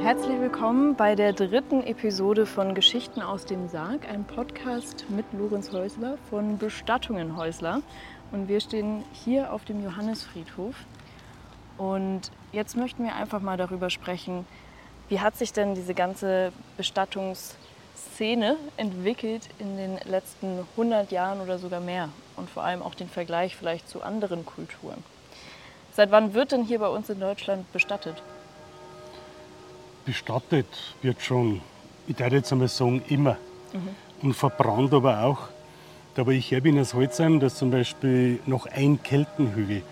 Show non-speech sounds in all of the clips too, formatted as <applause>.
Herzlich willkommen bei der dritten Episode von Geschichten aus dem Sarg, ein Podcast mit Lorenz Häusler von Bestattungen Häusler. Und wir stehen hier auf dem Johannesfriedhof. Und jetzt möchten wir einfach mal darüber sprechen, wie hat sich denn diese ganze Bestattungsszene entwickelt in den letzten 100 Jahren oder sogar mehr? Und vor allem auch den Vergleich vielleicht zu anderen Kulturen. Seit wann wird denn hier bei uns in Deutschland bestattet? bestattet wird schon, ich würde jetzt einmal sagen, immer. Und verbrannt aber auch. Da wo ich her bin aus Holzheim, da ist zum Beispiel noch ein Keltenhügel.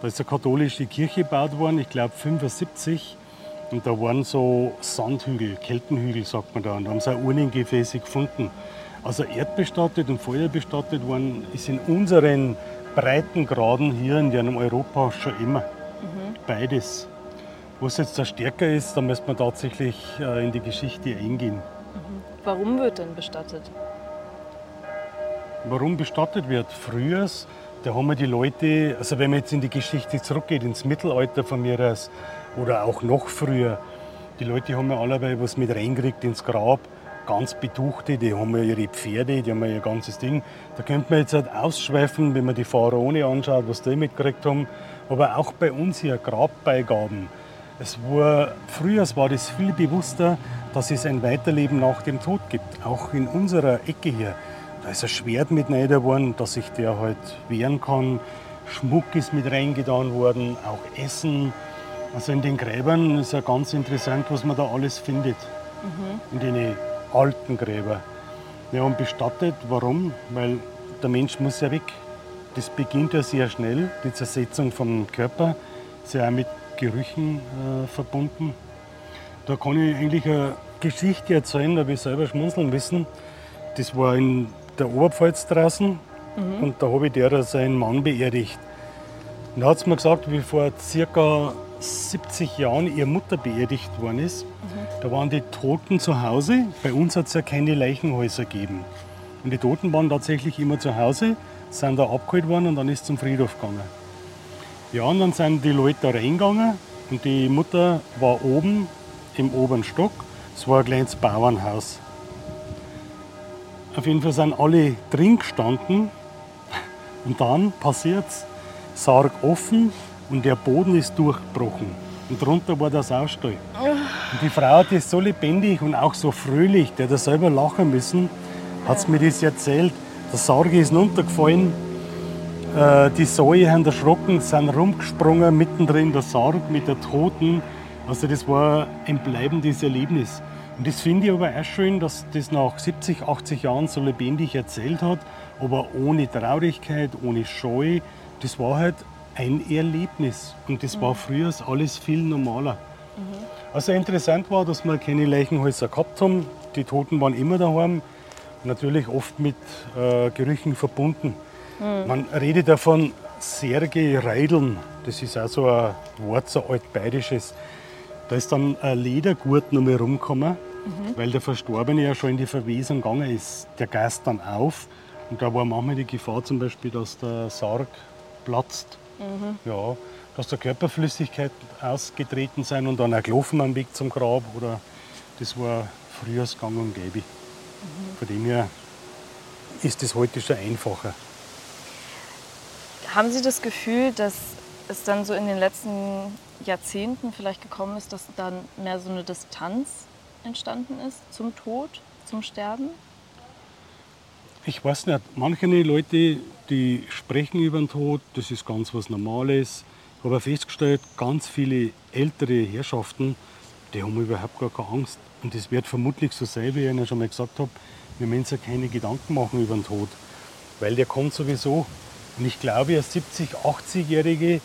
Da ist eine katholische Kirche gebaut worden, ich glaube 75. Und da waren so Sandhügel, Keltenhügel sagt man da. Und da haben sie auch Urnengefäße gefunden. Also erdbestattet und feuerbestattet worden ist in unseren Breitengraden hier in dem Europa schon immer. Beides. Was jetzt da stärker ist, da müsste man tatsächlich äh, in die Geschichte eingehen. Warum wird denn bestattet? Warum bestattet wird? Früher, da haben wir die Leute, also wenn man jetzt in die Geschichte zurückgeht, ins Mittelalter von mir aus, oder auch noch früher, die Leute haben ja allerweil was mit reingekriegt ins Grab. Ganz Betuchte, die haben ja ihre Pferde, die haben ja ihr ganzes Ding. Da könnte man jetzt halt ausschweifen, wenn man die Pharaone anschaut, was die mitgekriegt haben. Aber auch bei uns hier Grabbeigaben. Es war, früher war das viel bewusster, dass es ein Weiterleben nach dem Tod gibt. Auch in unserer Ecke hier. Da ist ein Schwert mit worden, dass sich der halt wehren kann. Schmuck ist mit reingetan worden, auch Essen. Also in den Gräbern ist ja ganz interessant, was man da alles findet. In den alten Gräbern. Ja, und bestattet, warum? Weil der Mensch muss ja weg. Das beginnt ja sehr schnell, die Zersetzung vom Körper. Ist ja auch mit Gerüchen äh, verbunden. Da kann ich eigentlich eine Geschichte erzählen, da habe ich selber schmunzeln müssen. Das war in der Oberpfalz draußen und da habe ich der seinen Mann beerdigt. Und da hat sie mir gesagt, wie vor circa 70 Jahren ihre Mutter beerdigt worden ist. Da waren die Toten zu Hause. Bei uns hat es ja keine Leichenhäuser gegeben. Und die Toten waren tatsächlich immer zu Hause, sind da abgeholt worden und dann ist zum Friedhof gegangen. Ja, und dann sind die Leute da reingegangen und die Mutter war oben im oberen Stock. Es war ein kleines Bauernhaus. Auf jeden Fall sind alle drin gestanden und dann passiert's. Sarg offen und der Boden ist durchgebrochen. Und drunter war das Ausstall. Und die Frau hat das so lebendig und auch so fröhlich, der hat selber lachen müssen, hat mir das erzählt. Der Sarg ist runtergefallen, äh, die Säue haben erschrocken, sind rumgesprungen, mittendrin der Sarg mit der Toten. Also das war ein bleibendes Erlebnis. Und das finde ich aber auch schön, dass das nach 70, 80 Jahren so lebendig erzählt hat, aber ohne Traurigkeit, ohne Scheu. Das war halt ein Erlebnis. Und das war früher alles viel normaler. Also interessant war, dass wir keine Leichenhäuser gehabt haben. Die Toten waren immer daheim. Natürlich oft mit äh, Gerüchen verbunden. Man redet davon Serge Reideln. Das ist auch so ein Wort, so altbayerisches. Da ist dann ein Ledergurt noch mal rumgekommen, weil der Verstorbene ja schon in die Verwesung gegangen ist. Der Geist dann auf und da war manchmal die Gefahr zum Beispiel, dass der Sarg platzt. Ja, dass da Körperflüssigkeiten ausgetreten sind und dann auch gelaufen am Weg zum Grab. Oder das war früher Gang und Gäbe. Von dem her ist das heute schon einfacher. Haben Sie das Gefühl, dass es dann so in den letzten Jahrzehnten vielleicht gekommen ist, dass dann mehr so eine Distanz entstanden ist zum Tod, zum Sterben? Ich weiß nicht, manche Leute, die sprechen über den Tod, das ist ganz was Normales. Ich habe festgestellt, ganz viele ältere Herrschaften, die haben überhaupt gar keine Angst. Und das wird vermutlich so sein, wie ich Ihnen schon mal gesagt habe, wir müssen ja keine Gedanken machen über den Tod, weil der kommt sowieso. Und ich glaube, eine 70-, 80-Jährige,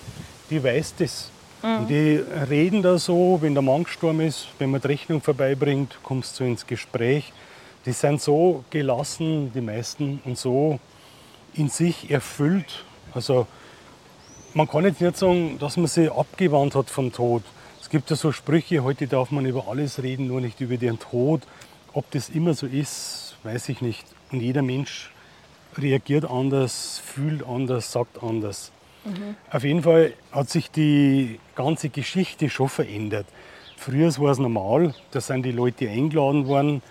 die weiß das. Und die reden da so, wenn der Mann gestorben ist, wenn man die Rechnung vorbeibringt, kommst du ins Gespräch. Die sind so gelassen, die meisten, und so in sich erfüllt. Also man kann jetzt nicht sagen, dass man sich abgewandt hat vom Tod. Es gibt ja so Sprüche, heute darf man über alles reden, nur nicht über den Tod. Ob das immer so ist, weiß ich nicht. Und jeder Mensch reagiert anders, fühlt anders, sagt anders. Mhm. Auf jeden Fall hat sich die ganze Geschichte schon verändert. Früher war es normal, da sind die Leute eingeladen worden.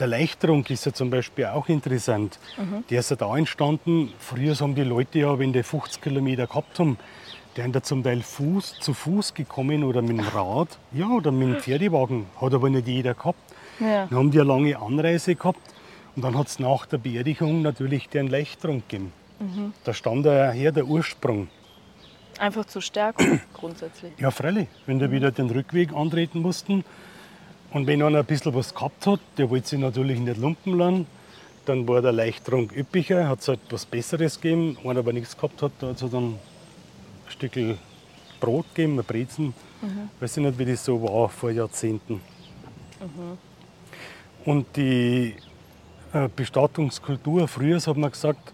Der Leichtrunk ist ja zum Beispiel auch interessant. Mhm. Der ist ja da entstanden. Früher haben die Leute ja, wenn die 50 Kilometer gehabt haben, die sind da zum Teil Fuß, zu Fuß gekommen oder mit dem <laughs> Rad ja, oder mit dem Pferdewagen. Hat aber nicht jeder gehabt. Ja. Dann haben die eine lange Anreise gehabt und dann hat es nach der Beerdigung natürlich den Leichtrunk gegeben. Mhm. Da stand daher der Ursprung. Einfach zur Stärkung <clears throat> grundsätzlich. Ja, freilich. Wenn die wieder den Rückweg antreten mussten und wenn einer ein bisschen was gehabt hat, der wollte sich natürlich nicht lumpen lassen, dann war der Leichtrunk üppiger, hat es halt was Besseres gegeben. Wenn aber nichts gehabt hat, da hat es dann ein Stück Brot gegeben, ein Brezen. Mhm. Weiß ich nicht, wie das so war vor Jahrzehnten. Mhm. Und die äh, Bestattungskultur, früher hat man gesagt,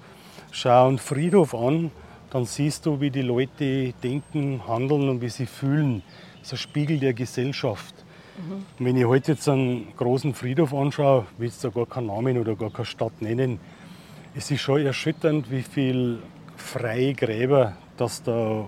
schau einen Friedhof an, dann siehst du, wie die Leute denken, handeln und wie sie fühlen. Das ist ein Spiegel der Gesellschaft. Mhm. Wenn ich heute jetzt einen großen Friedhof anschaue, will ich da gar keinen Namen oder gar keine Stadt nennen, es ist schon erschütternd, wie viele freie Gräber das da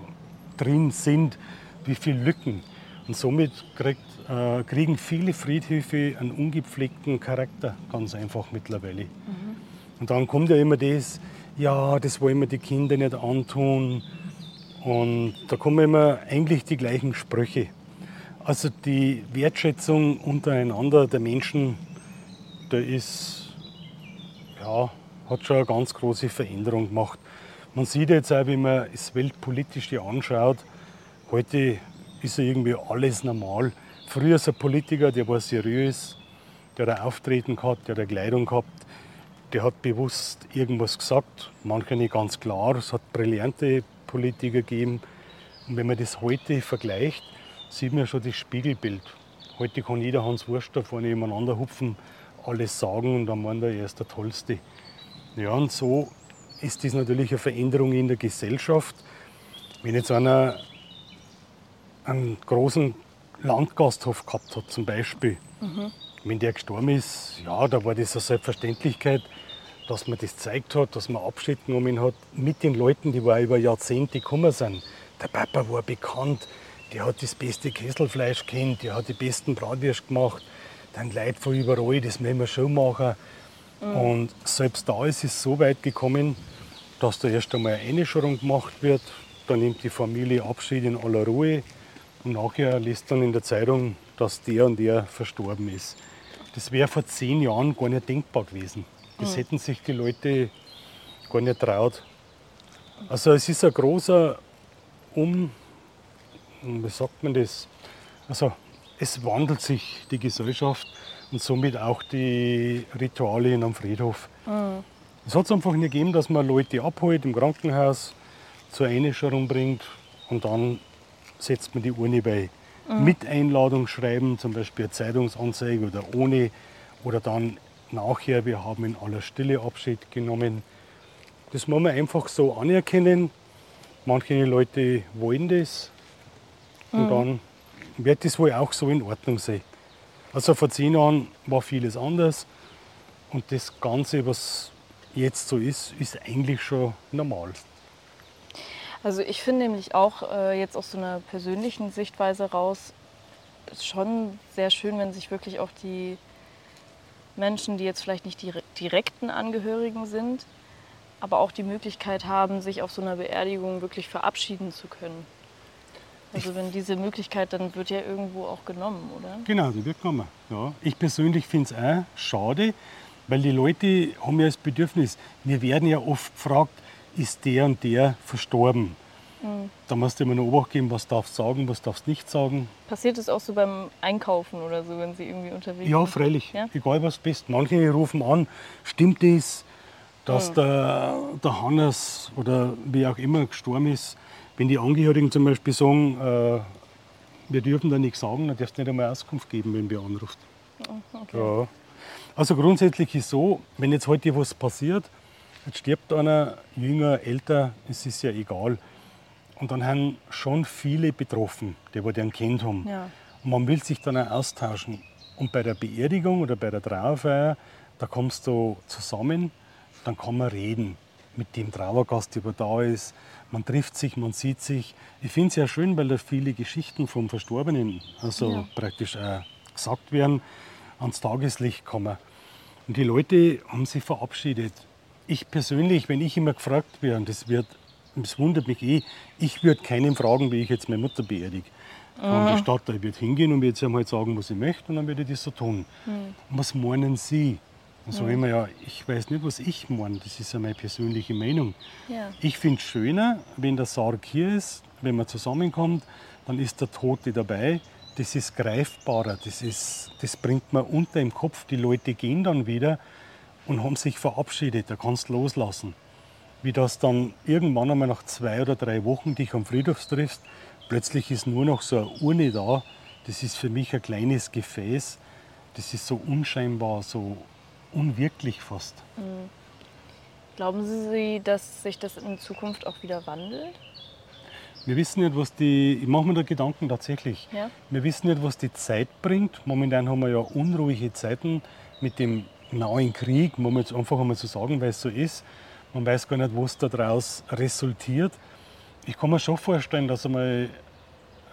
drin sind, wie viele Lücken. Und somit kriegt, äh, kriegen viele Friedhöfe einen ungepflegten Charakter, ganz einfach mittlerweile. Mhm. Und dann kommt ja immer das, ja, das wollen wir die Kinder nicht antun. Und da kommen immer eigentlich die gleichen Sprüche. Also die Wertschätzung untereinander der Menschen, da ist, ja, hat schon eine ganz große Veränderung gemacht. Man sieht jetzt auch, wenn man das Weltpolitische anschaut, heute ist ja irgendwie alles normal. Früher ist ein Politiker, der war seriös, der hat ein Auftreten gehabt, der hat eine Kleidung gehabt, der hat bewusst irgendwas gesagt, manche nicht ganz klar. Es hat brillante Politiker gegeben. Und wenn man das heute vergleicht, sieht man schon das Spiegelbild. Heute kann jeder Hans Wurst da vorne nebeneinander hupfen, alles sagen und dann meint er, er ist der Tollste. Ja, und so ist das natürlich eine Veränderung in der Gesellschaft. Wenn jetzt einer einen großen Landgasthof gehabt hat, zum Beispiel, mhm. wenn der gestorben ist, ja, da war das eine Selbstverständlichkeit, dass man das gezeigt hat, dass man Abschied genommen hat mit den Leuten, die über Jahrzehnte gekommen sind. Der Papa war bekannt, der hat das beste Kesselfleisch kennt, der hat die besten Bratwürste gemacht. Dann Leute von überall, das müssen wir schon machen. Mhm. Und selbst da ist es so weit gekommen, dass da erst einmal eine Einschulung gemacht wird. Dann nimmt die Familie Abschied in aller Ruhe. Und nachher liest dann in der Zeitung, dass der und der verstorben ist. Das wäre vor zehn Jahren gar nicht denkbar gewesen. Das hätten sich die Leute gar nicht traut. Also es ist ein großer Um, wie sagt man das? Also es wandelt sich die Gesellschaft und somit auch die Rituale in einem Friedhof. Mhm. Es hat es einfach nicht gegeben, dass man Leute abholt im Krankenhaus, zur Einäscherung bringt und dann setzt man die Urne bei. Mhm. Mit Einladung schreiben, zum Beispiel eine Zeitungsanzeige oder ohne. Oder dann nachher, wir haben in aller Stille Abschied genommen. Das muss man einfach so anerkennen. Manche Leute wollen das und mhm. dann wird das wohl auch so in Ordnung sein. Also vor zehn Jahren war vieles anders und das Ganze, was jetzt so ist, ist eigentlich schon normal. Also ich finde nämlich auch äh, jetzt aus so einer persönlichen Sichtweise raus schon sehr schön, wenn sich wirklich auch die Menschen, die jetzt vielleicht nicht die direkten Angehörigen sind, aber auch die Möglichkeit haben, sich auf so einer Beerdigung wirklich verabschieden zu können. Also wenn diese Möglichkeit, dann wird ja irgendwo auch genommen, oder? Genau, die wird genommen. Ja. Ich persönlich finde es auch schade, weil die Leute haben ja das Bedürfnis, wir werden ja oft gefragt, ist der und der verstorben? Mhm. Da musst du immer eine Obacht geben, was darfst du sagen, was darfst du nicht sagen. Passiert das auch so beim Einkaufen oder so, wenn Sie irgendwie unterwegs ja, sind? Freilich. Ja, freilich. Egal was bist. Manche rufen an, stimmt das, dass mhm. der, der Hannes oder wie auch immer gestorben ist. Wenn die Angehörigen zum Beispiel sagen, äh, wir dürfen da nichts sagen, dann darfst du nicht einmal Auskunft geben, wenn wir anruft. Oh, okay. Ja. Also grundsätzlich ist so, wenn jetzt heute was passiert, jetzt stirbt einer, jünger, älter, es ist ja egal. Und dann haben schon viele betroffen, die den kennt haben. Ja. Und man will sich dann auch austauschen. Und bei der Beerdigung oder bei der Trauerfeier Da kommst du zusammen, dann kann man reden mit dem Trauergast, der da ist. Man trifft sich, man sieht sich. Ich finde es ja schön, weil da viele Geschichten vom Verstorbenen also ja. praktisch auch gesagt werden, ans Tageslicht kommen. Und die Leute haben sich verabschiedet. Ich persönlich, wenn ich immer gefragt werde, und das, wird, das wundert mich eh, ich würde keinen fragen, wie ich jetzt meine Mutter beerdige. Mhm. die Stadt, ich würde hingehen und würde halt sagen, was ich möchte, und dann würde ich das so tun. Mhm. was meinen Sie? Dann sage ich immer, ja, ich weiß nicht, was ich meine. Das ist ja meine persönliche Meinung. Ja. Ich finde es schöner, wenn der Sarg hier ist, wenn man zusammenkommt, dann ist der Tote dabei. Das ist greifbarer, das, ist, das bringt man unter im Kopf. Die Leute gehen dann wieder und haben sich verabschiedet. Da kannst du loslassen. Wie das dann irgendwann einmal nach zwei oder drei Wochen dich am Friedhof triffst, plötzlich ist nur noch so eine Urne da. Das ist für mich ein kleines Gefäß. Das ist so unscheinbar, so unwirklich fast. Mhm. Glauben Sie, dass sich das in Zukunft auch wieder wandelt? Wir wissen nicht, was die. Ich mache mir da Gedanken tatsächlich. Ja? Wir wissen nicht, was die Zeit bringt. Momentan haben wir ja unruhige Zeiten mit dem neuen Krieg, muss man jetzt einfach einmal so sagen, weil es so ist. Man weiß gar nicht, was daraus resultiert. Ich kann mir schon vorstellen, dass einmal,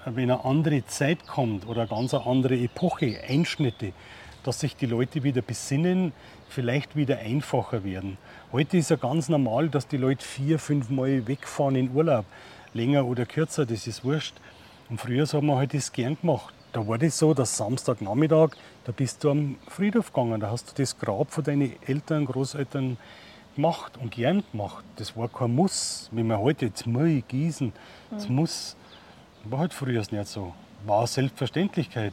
wenn eine andere Zeit kommt oder eine ganz andere Epoche, Einschnitte, dass sich die Leute wieder besinnen, vielleicht wieder einfacher werden. Heute ist ja ganz normal, dass die Leute vier, fünf Mal wegfahren in Urlaub. Länger oder kürzer, das ist wurscht. Und früher haben wir halt das gern gemacht. Da war das so, dass Samstagnachmittag, da bist du am Friedhof gegangen, da hast du das Grab von deinen Eltern, Großeltern gemacht und gern gemacht. Das war kein Muss, wie man heute jetzt muss gießen, das mhm. muss. War halt früher nicht so. War eine Selbstverständlichkeit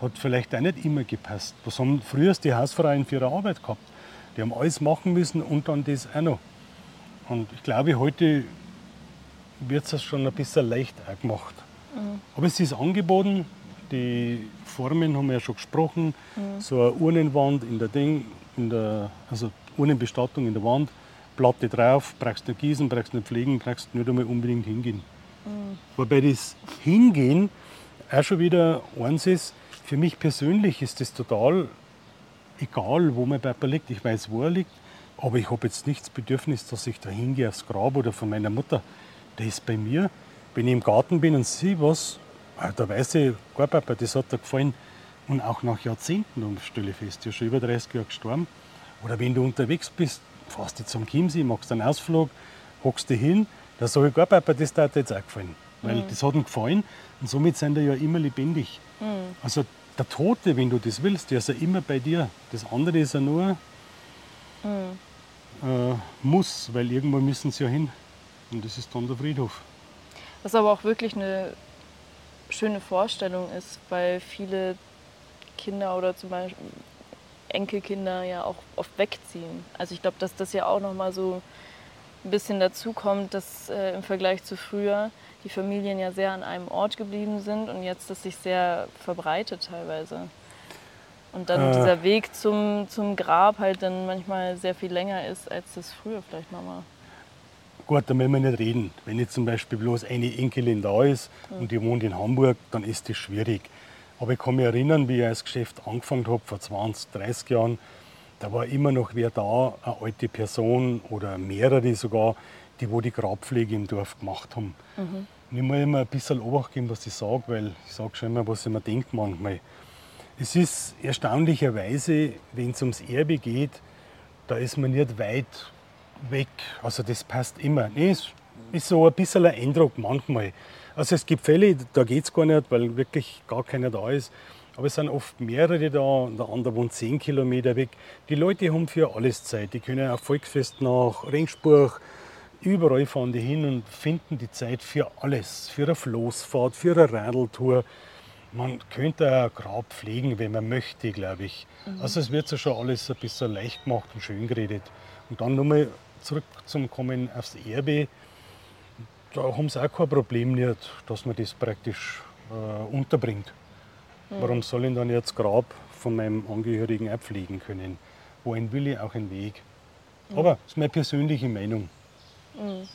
hat vielleicht auch nicht immer gepasst. Was haben früher die Hausfrauen für ihre Arbeit gehabt? Die haben alles machen müssen und dann das auch noch. Und ich glaube, heute wird es schon ein bisschen leicht auch gemacht. Mhm. Aber es ist angeboten, die Formen haben wir ja schon gesprochen. Mhm. So eine Urnenwand in der Ding, in der, also Urnenbestattung in der Wand, Platte drauf, brauchst nicht gießen, brauchst nicht pflegen, brauchst nicht einmal unbedingt hingehen. Mhm. Wobei das Hingehen auch schon wieder eins ist, für mich persönlich ist es total egal, wo mein Papa liegt. Ich weiß, wo er liegt, aber ich habe jetzt nicht das Bedürfnis, dass ich da hingehe aufs Grab oder von meiner Mutter. Der ist bei mir. Wenn ich im Garten bin und sehe was, ah, da weiß ich, gar Papa, das hat dir gefallen. Und auch nach Jahrzehnten, um stelle fest, ja schon über 30 Jahre gestorben. Oder wenn du unterwegs bist, fährst du zum Chiemsee, machst einen Ausflug, hockst dich hin, da sage ich, gar Papa, das hat dir jetzt auch gefallen. Weil mhm. das hat ihm gefallen und somit sind er ja immer lebendig. Mhm. Also der Tote, wenn du das willst, der ist ja immer bei dir. Das andere ist ja nur mhm. äh, muss, weil irgendwo müssen sie ja hin. Und das ist dann der Friedhof. Was aber auch wirklich eine schöne Vorstellung ist, weil viele Kinder oder zum Beispiel Enkelkinder ja auch oft wegziehen. Also ich glaube, dass das ja auch nochmal so ein bisschen dazu kommt, dass äh, im Vergleich zu früher die Familien ja sehr an einem Ort geblieben sind und jetzt das sich sehr verbreitet teilweise. Und dann äh, dieser Weg zum, zum Grab halt dann manchmal sehr viel länger ist, als das früher vielleicht mal war. Gut, da müssen wir nicht reden. Wenn jetzt zum Beispiel bloß eine Enkelin da ist mhm. und die wohnt in Hamburg, dann ist das schwierig. Aber ich kann mich erinnern, wie ich das Geschäft angefangen habe, vor 20, 30 Jahren, da war immer noch wer da, eine alte Person oder mehrere sogar, die wo die Grabpflege im Dorf gemacht haben. Mhm. Und ich muss immer ein bisschen Obacht geben, was ich sage, weil ich sage schon immer, was ich mir denke manchmal. Es ist erstaunlicherweise, wenn es ums Erbe geht, da ist man nicht weit weg. Also das passt immer. Nee, es ist so ein bisschen ein Eindruck manchmal. Also es gibt Fälle, da geht es gar nicht, weil wirklich gar keiner da ist. Aber es sind oft mehrere da und der andere wohnt zehn Kilometer weg. Die Leute haben für alles Zeit. Die können auf Volksfest nach Ringsburg, Überall fahren die hin und finden die Zeit für alles. Für eine Floßfahrt, für eine Radeltour. Man könnte ein Grab pflegen, wenn man möchte, glaube ich. Mhm. Also es wird ja schon alles ein bisschen leicht gemacht und schön geredet. Und dann nochmal zurück zum Kommen aufs Erbe. Da haben sie auch kein Problem nicht, dass man das praktisch äh, unterbringt. Warum soll ich dann jetzt Grab von meinem Angehörigen auch pflegen können? Wohin will ich auch einen Weg? Mhm. Aber das ist meine persönliche Meinung. Mhm.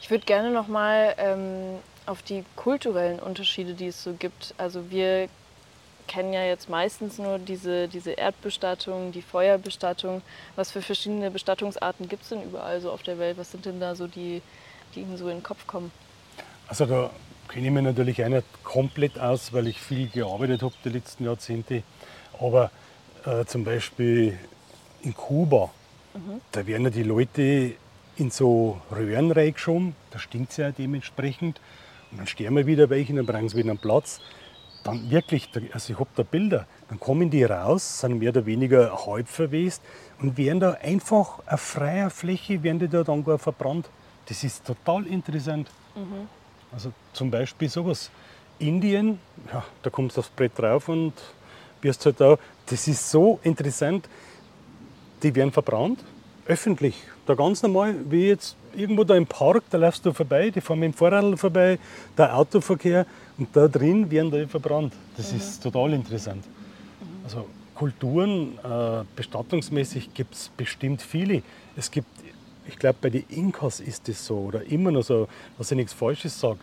Ich würde gerne noch mal ähm, auf die kulturellen Unterschiede, die es so gibt. Also wir kennen ja jetzt meistens nur diese, diese Erdbestattung, die Feuerbestattung. Was für verschiedene Bestattungsarten gibt es denn überall so auf der Welt? Was sind denn da so die, die Ihnen so in den Kopf kommen? Also da kenne ich mich natürlich auch nicht komplett aus, weil ich viel gearbeitet habe die letzten Jahrzehnte. Aber äh, zum Beispiel in Kuba, mhm. da werden ja die Leute in so Röhren reingeschoben, da stinkt es ja dementsprechend. Und dann sterben wir wieder welche, dann bringen sie wieder einen Platz. Dann wirklich, also ich habe da Bilder, dann kommen die raus, sind mehr oder weniger halb verwest und werden da einfach auf freier Fläche, werden die da dann gar verbrannt. Das ist total interessant. Mhm. Also zum Beispiel sowas. Indien, ja, da kommst du aufs Brett drauf und wirst halt da. Das ist so interessant. Die werden verbrannt, öffentlich. Da ganz normal, wie jetzt irgendwo da im Park, da läufst du vorbei, die fahren mit dem Fahrrad vorbei, der Autoverkehr und da drin werden die verbrannt. Das mhm. ist total interessant. Also Kulturen, äh, bestattungsmäßig gibt es bestimmt viele. Es gibt, ich glaube, bei den Inkas ist das so oder immer noch so, dass ich nichts Falsches sage.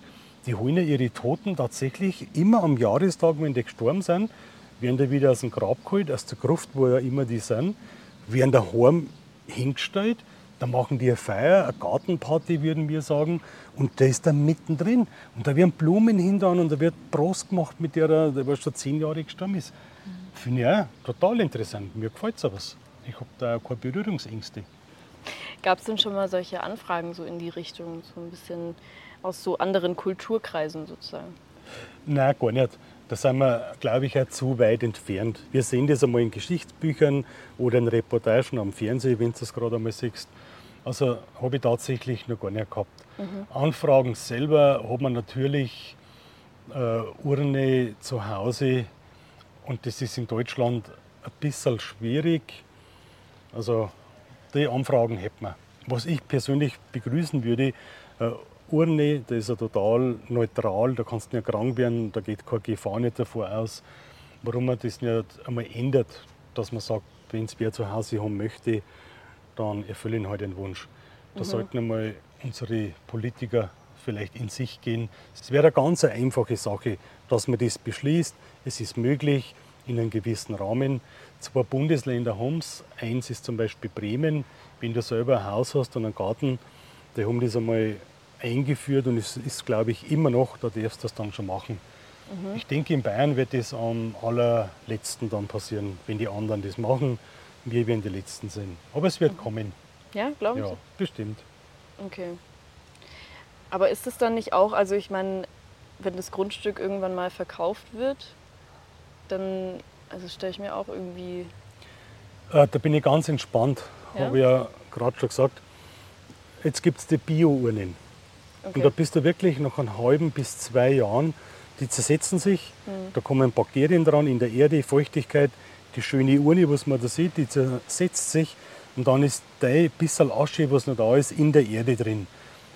Die holen ja ihre Toten tatsächlich immer am Jahrestag, wenn die gestorben sind, werden die wieder aus dem Grab geholt, aus der Gruft, wo ja immer die sind, werden daheim hingestellt da machen die eine Feier, eine Gartenparty, würden wir sagen. Und der ist da mittendrin. Und da werden Blumen hinten und da wird Prost gemacht mit der, der schon zehn Jahre gestorben ist. Mhm. Finde ich auch total interessant. Mir gefällt sowas. Ich habe da keine Berührungsängste. Gab es denn schon mal solche Anfragen so in die Richtung, so ein bisschen aus so anderen Kulturkreisen sozusagen? Nein, gar nicht. Da sind wir, glaube ich, auch zu weit entfernt. Wir sehen das einmal in Geschichtsbüchern oder in Reportagen am Fernsehen, wenn du das gerade einmal siehst. Also habe ich tatsächlich noch gar nicht gehabt. Mhm. Anfragen selber hat man natürlich äh, Urne zu Hause und das ist in Deutschland ein bisschen schwierig. Also die Anfragen hätten wir. Was ich persönlich begrüßen würde, äh, Urne, das ist ja total neutral, da kannst du nicht krank werden, da geht keine Gefahr nicht davor aus. Warum man das nicht einmal ändert, dass man sagt, wenn es wer zu Hause haben möchte, dann erfüllen halt den Wunsch. Da mhm. sollten einmal unsere Politiker vielleicht in sich gehen. Es wäre eine ganz einfache Sache, dass man das beschließt. Es ist möglich in einem gewissen Rahmen. Zwei Bundesländer haben es. Eins ist zum Beispiel Bremen. Wenn du selber ein Haus hast und einen Garten, die haben das einmal eingeführt und es ist, glaube ich, immer noch, da darfst du das dann schon machen. Mhm. Ich denke, in Bayern wird das am allerletzten dann passieren, wenn die anderen das machen wir werden die Letzten sein. Aber es wird mhm. kommen. Ja, glauben ja, Sie? bestimmt. Okay. Aber ist es dann nicht auch, also ich meine, wenn das Grundstück irgendwann mal verkauft wird, dann also stelle ich mir auch irgendwie. Äh, da bin ich ganz entspannt, ja? habe ich ja gerade schon gesagt. Jetzt gibt es die Bio-Urnen. Okay. Und da bist du wirklich nach einem halben bis zwei Jahren, die zersetzen sich, mhm. da kommen Bakterien dran in der Erde, Feuchtigkeit, die schöne Urne, was man da sieht, die zersetzt sich und dann ist der bisschen Asche, was noch da ist, in der Erde drin.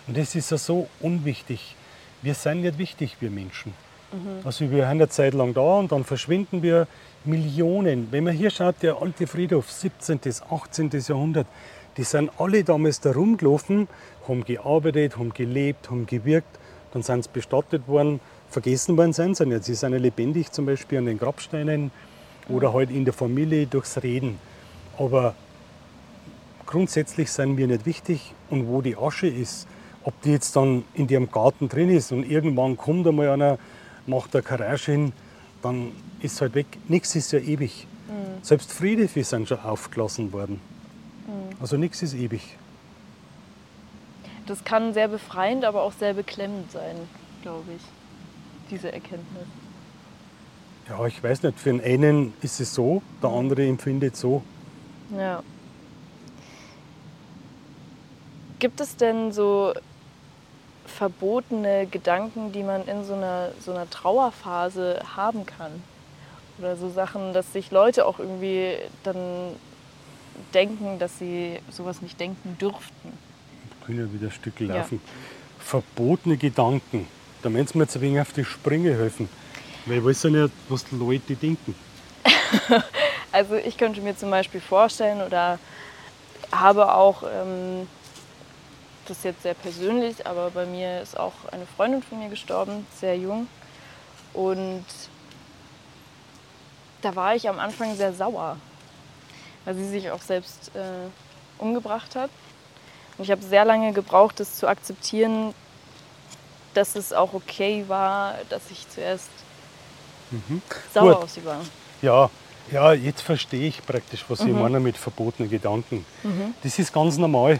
Und das ist ja so unwichtig. Wir sind nicht wichtig, wir Menschen. Mhm. Also wir sind eine Zeit lang da und dann verschwinden wir Millionen. Wenn man hier schaut, der alte Friedhof, 17., 18. Jahrhundert, die sind alle damals da rumgelaufen, haben gearbeitet, haben gelebt, haben gewirkt, dann sind sie bestattet worden. Vergessen worden sind sie nicht. Sie sind ja lebendig zum Beispiel an den Grabsteinen oder halt in der Familie durchs Reden. Aber grundsätzlich sind wir nicht wichtig und wo die Asche ist, ob die jetzt dann in dem Garten drin ist und irgendwann kommt einmal einer, macht eine Garage hin, dann ist es halt weg. Nichts ist ja ewig. Mhm. Selbst Friedhöfe sind schon aufgelassen worden. Mhm. Also nichts ist ewig. Das kann sehr befreiend, aber auch sehr beklemmend sein, glaube ich, diese Erkenntnis. Ja, ich weiß nicht, für den einen ist es so, der andere empfindet so. Ja. Gibt es denn so verbotene Gedanken, die man in so einer, so einer Trauerphase haben kann? Oder so Sachen, dass sich Leute auch irgendwie dann denken, dass sie sowas nicht denken dürften? Können ja wieder ein Stück laufen. Ja. Verbotene Gedanken. Da müssen wir jetzt ein wenig auf die Sprünge helfen. Weil ich weiß ja nicht, was die Leute denken. <laughs> also ich könnte mir zum Beispiel vorstellen oder habe auch, ähm, das ist jetzt sehr persönlich, aber bei mir ist auch eine Freundin von mir gestorben, sehr jung. Und da war ich am Anfang sehr sauer, weil sie sich auch selbst äh, umgebracht hat. Und ich habe sehr lange gebraucht, das zu akzeptieren, dass es auch okay war, dass ich zuerst mhm. sauer Gut. auf sie war. Ja, ja, jetzt verstehe ich praktisch, was mhm. Sie meinen mit verbotenen Gedanken. Mhm. Das ist ganz normal.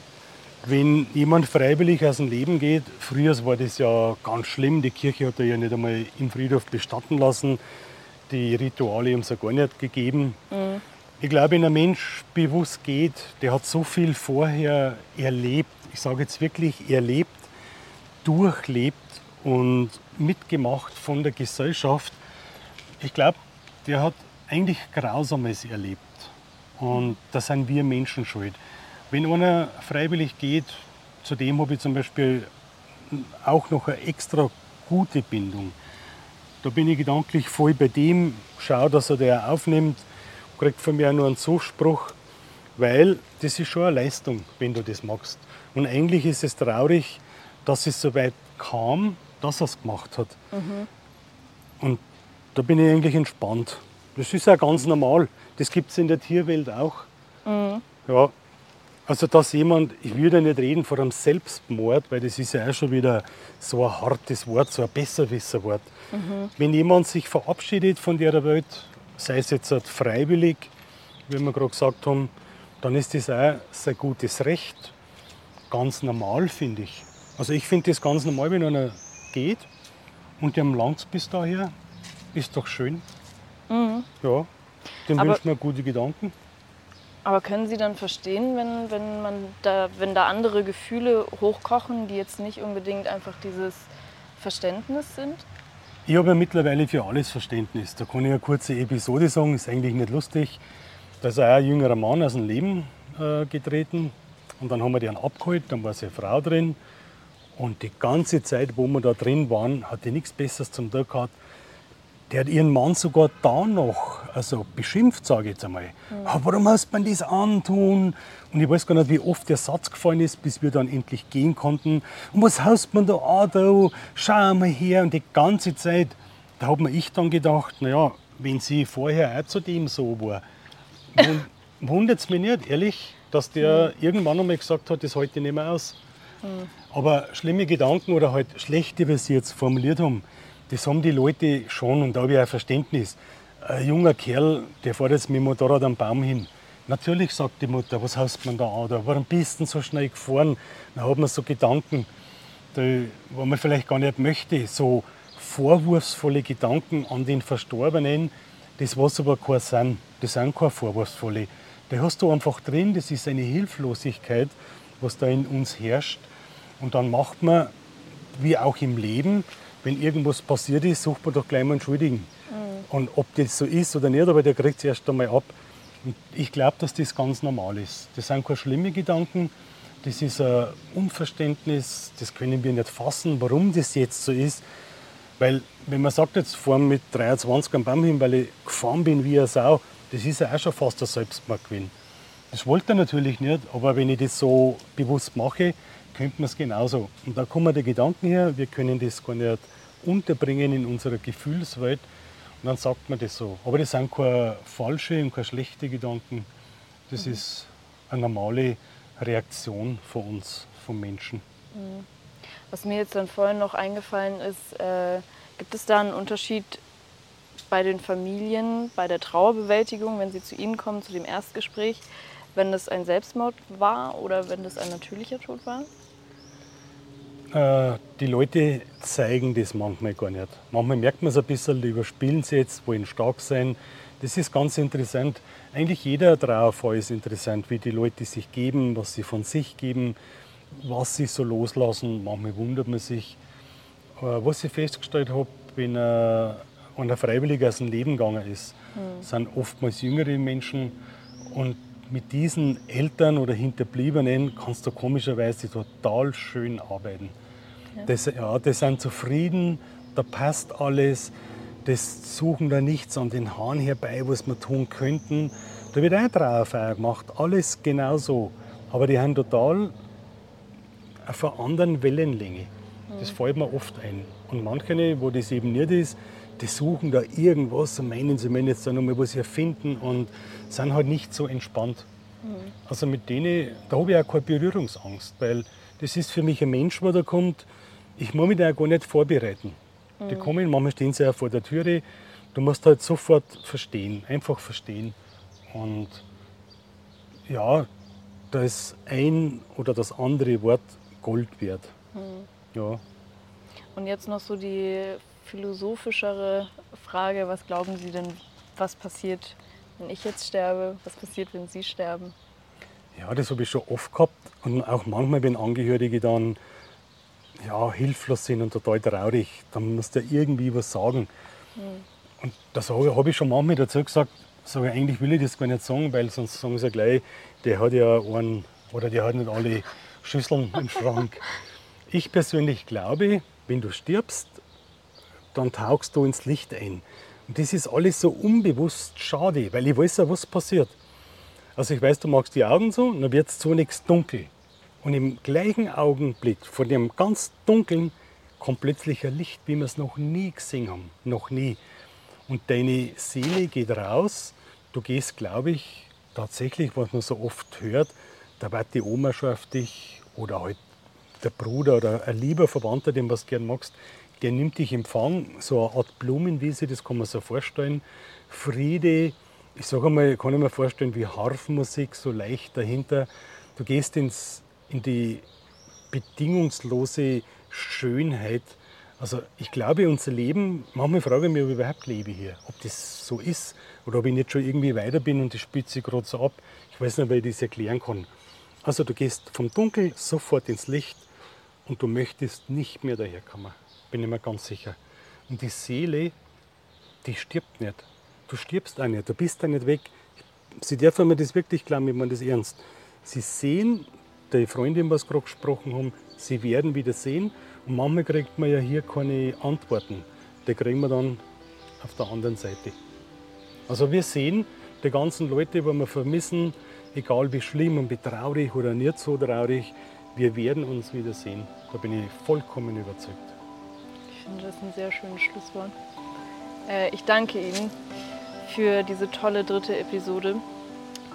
Wenn jemand freiwillig aus dem Leben geht, früher war das ja ganz schlimm, die Kirche hat ja nicht einmal im Friedhof bestatten lassen, die Rituale haben es ja gar nicht gegeben. Mhm. Ich glaube, wenn ein Mensch bewusst geht, der hat so viel vorher erlebt, ich sage jetzt wirklich erlebt, durchlebt und mitgemacht von der Gesellschaft. Ich glaube, der hat eigentlich Grausames erlebt. Und da sind wir Menschen schuld. Wenn einer freiwillig geht, zu dem habe ich zum Beispiel auch noch eine extra gute Bindung. Da bin ich gedanklich voll bei dem, schau, dass er der aufnimmt, kriegt von mir nur einen Zuspruch, weil das ist schon eine Leistung, wenn du das machst. Und eigentlich ist es traurig, dass es so weit kam, dass er es gemacht hat. Mhm. Und da bin ich eigentlich entspannt. Das ist ja ganz normal. Das gibt es in der Tierwelt auch. Mhm. Ja. Also dass jemand, ich würde nicht reden von einem Selbstmord, weil das ist ja auch schon wieder so ein hartes Wort, so ein Besserwisserwort. Mhm. Wenn jemand sich verabschiedet von der Welt, sei es jetzt halt freiwillig, wie wir gerade gesagt haben, dann ist das auch sein gutes Recht. Ganz normal, finde ich. Also ich finde das ganz normal, wenn einer geht und dem langt bis daher, ist doch schön. Mhm. Ja, dem wünscht man gute Gedanken. Aber können Sie dann verstehen, wenn, wenn, man da, wenn da andere Gefühle hochkochen, die jetzt nicht unbedingt einfach dieses Verständnis sind? Ich habe ja mittlerweile für alles Verständnis. Da kann ich eine kurze Episode sagen, ist eigentlich nicht lustig. Da ist auch ein jüngerer Mann aus dem Leben äh, getreten und dann haben wir den abgeholt, dann war seine Frau drin und die ganze Zeit, wo wir da drin waren, hat die nichts Besseres zum Tag gehabt, der hat ihren Mann sogar da noch also beschimpft, sage ich jetzt einmal. Mhm. Ah, warum hast man das antun? Und ich weiß gar nicht, wie oft der Satz gefallen ist, bis wir dann endlich gehen konnten. Und was haust man da an? Da? Schau mal her. Und die ganze Zeit, da habe mir ich dann gedacht, naja, wenn sie vorher auch zu dem so war, <laughs> wundert es mich nicht, ehrlich, dass der mhm. irgendwann einmal gesagt hat, das halte ich nicht mehr aus. Mhm. Aber schlimme Gedanken oder halt schlechte, wie sie jetzt formuliert haben, das haben die Leute schon und da habe ich auch Verständnis. Ein junger Kerl, der fährt jetzt mit dem Motorrad am Baum hin. Natürlich sagt die Mutter, was hast man da an? Oder warum bist du so schnell gefahren? Dann hat man so Gedanken, die, wo man vielleicht gar nicht möchte. So vorwurfsvolle Gedanken an den Verstorbenen, das was aber kein sind. Das sind keine vorwurfsvolle. Die hast du einfach drin, das ist eine Hilflosigkeit, was da in uns herrscht. Und dann macht man, wie auch im Leben, wenn irgendwas passiert ist, sucht man doch gleich mal einen Schuldigen. Mhm. Und ob das so ist oder nicht, aber der kriegt es erst einmal ab. Und ich glaube, dass das ganz normal ist. Das sind keine schlimmen Gedanken, das ist ein Unverständnis, das können wir nicht fassen, warum das jetzt so ist. Weil, wenn man sagt, jetzt fahren mit 23 am Baum hin, weil ich gefahren bin wie eine Sau, das ist ja auch schon fast ein Selbstmord gewesen. Das wollte er natürlich nicht, aber wenn ich das so bewusst mache, könnte man es genauso. Und da kommen die Gedanken her, wir können das gar nicht unterbringen in unserer Gefühlswelt. Und dann sagt man das so. Aber das sind keine falsche und keine schlechte Gedanken. Das mhm. ist eine normale Reaktion von uns, von Menschen. Mhm. Was mir jetzt dann vorhin noch eingefallen ist, äh, gibt es da einen Unterschied bei den Familien, bei der Trauerbewältigung, wenn sie zu Ihnen kommen, zu dem Erstgespräch, wenn das ein Selbstmord war oder wenn das ein natürlicher Tod war? Äh, die Leute zeigen das manchmal gar nicht. Manchmal merkt man es ein bisschen, die überspielen sie jetzt, wollen stark sein. Das ist ganz interessant. Eigentlich jeder Trauerfall ist interessant, wie die Leute sich geben, was sie von sich geben, was sie so loslassen. Manchmal wundert man sich. Was ich festgestellt habe, wenn einer freiwillig aus dem Leben gegangen ist, mhm. sind oftmals jüngere Menschen und mit diesen Eltern oder Hinterbliebenen kannst du komischerweise total schön arbeiten. Ja. Das, ja, die sind zufrieden, da passt alles, das suchen da nichts an den Haaren herbei, was wir tun könnten. Da wird auch eine Trauerfeier gemacht, alles genauso. Aber die haben total auf einer anderen Wellenlänge. Das mhm. fällt mir oft ein. Und manche, wo das eben nicht ist, die suchen da irgendwas und meinen, sie müssen jetzt da nochmal was erfinden und sind halt nicht so entspannt. Mhm. Also mit denen, da habe ich auch keine Berührungsangst, weil das ist für mich ein Mensch, der da kommt, ich muss mich da gar nicht vorbereiten. Mhm. Die kommen, manchmal stehen sie ja vor der Türe, du musst halt sofort verstehen, einfach verstehen. Und ja, da ist ein oder das andere Wort Gold wert. Mhm. Ja. Und jetzt noch so die philosophischere Frage, was glauben Sie denn, was passiert, wenn ich jetzt sterbe? Was passiert, wenn Sie sterben? Ja, das habe ich schon oft gehabt. Und auch manchmal, wenn Angehörige dann ja, hilflos sind und total traurig, dann muss der irgendwie was sagen. Mhm. Und das habe ich schon manchmal dazu gesagt, sage, eigentlich will ich das gar nicht sagen, weil sonst sagen sie gleich, der hat ja einen oder der hat nicht alle Schüsseln im Schrank. <laughs> Ich persönlich glaube, wenn du stirbst, dann tauchst du ins Licht ein. Und das ist alles so unbewusst schade, weil ich weiß ja, was passiert. Also ich weiß, du magst die Augen so, dann wird es zunächst dunkel. Und im gleichen Augenblick, von dem ganz dunklen, kommt plötzlich ein Licht, wie wir es noch nie gesehen haben. Noch nie. Und deine Seele geht raus. Du gehst, glaube ich, tatsächlich, was man so oft hört, da wird die Oma schon auf dich oder halt der Bruder oder ein lieber Verwandter, den du gern magst, der nimmt dich Empfang, so eine Art Blumenwiese, das kann man sich vorstellen. Friede, ich sage einmal, kann ich mir vorstellen, wie Harfmusik, so leicht dahinter. Du gehst ins, in die bedingungslose Schönheit. Also ich glaube, unser Leben, manchmal frage ich mich, ob ich überhaupt lebe hier, ob das so ist oder ob ich nicht schon irgendwie weiter bin und das spielt sich gerade so ab. Ich weiß nicht, ob ich das erklären kann. Also du gehst vom Dunkel sofort ins Licht und du möchtest nicht mehr daherkommen. Bin ich mir ganz sicher. Und die Seele, die stirbt nicht. Du stirbst auch nicht, du bist da nicht weg. Sie dürfen mir das wirklich glauben, ich meine das ernst. Sie sehen, die Freundin, was gerade gesprochen haben, sie werden wieder sehen. Und manchmal kriegt man ja hier keine Antworten. Die kriegen wir dann auf der anderen Seite. Also wir sehen die ganzen Leute, die wir vermissen, egal wie schlimm und wie traurig oder nicht so traurig, wir werden uns wiedersehen. Da bin ich vollkommen überzeugt. Finde das ein sehr schönes Schlusswort. Äh, ich danke Ihnen für diese tolle dritte Episode.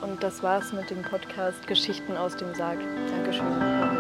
Und das war's mit dem Podcast Geschichten aus dem Sarg. Dankeschön.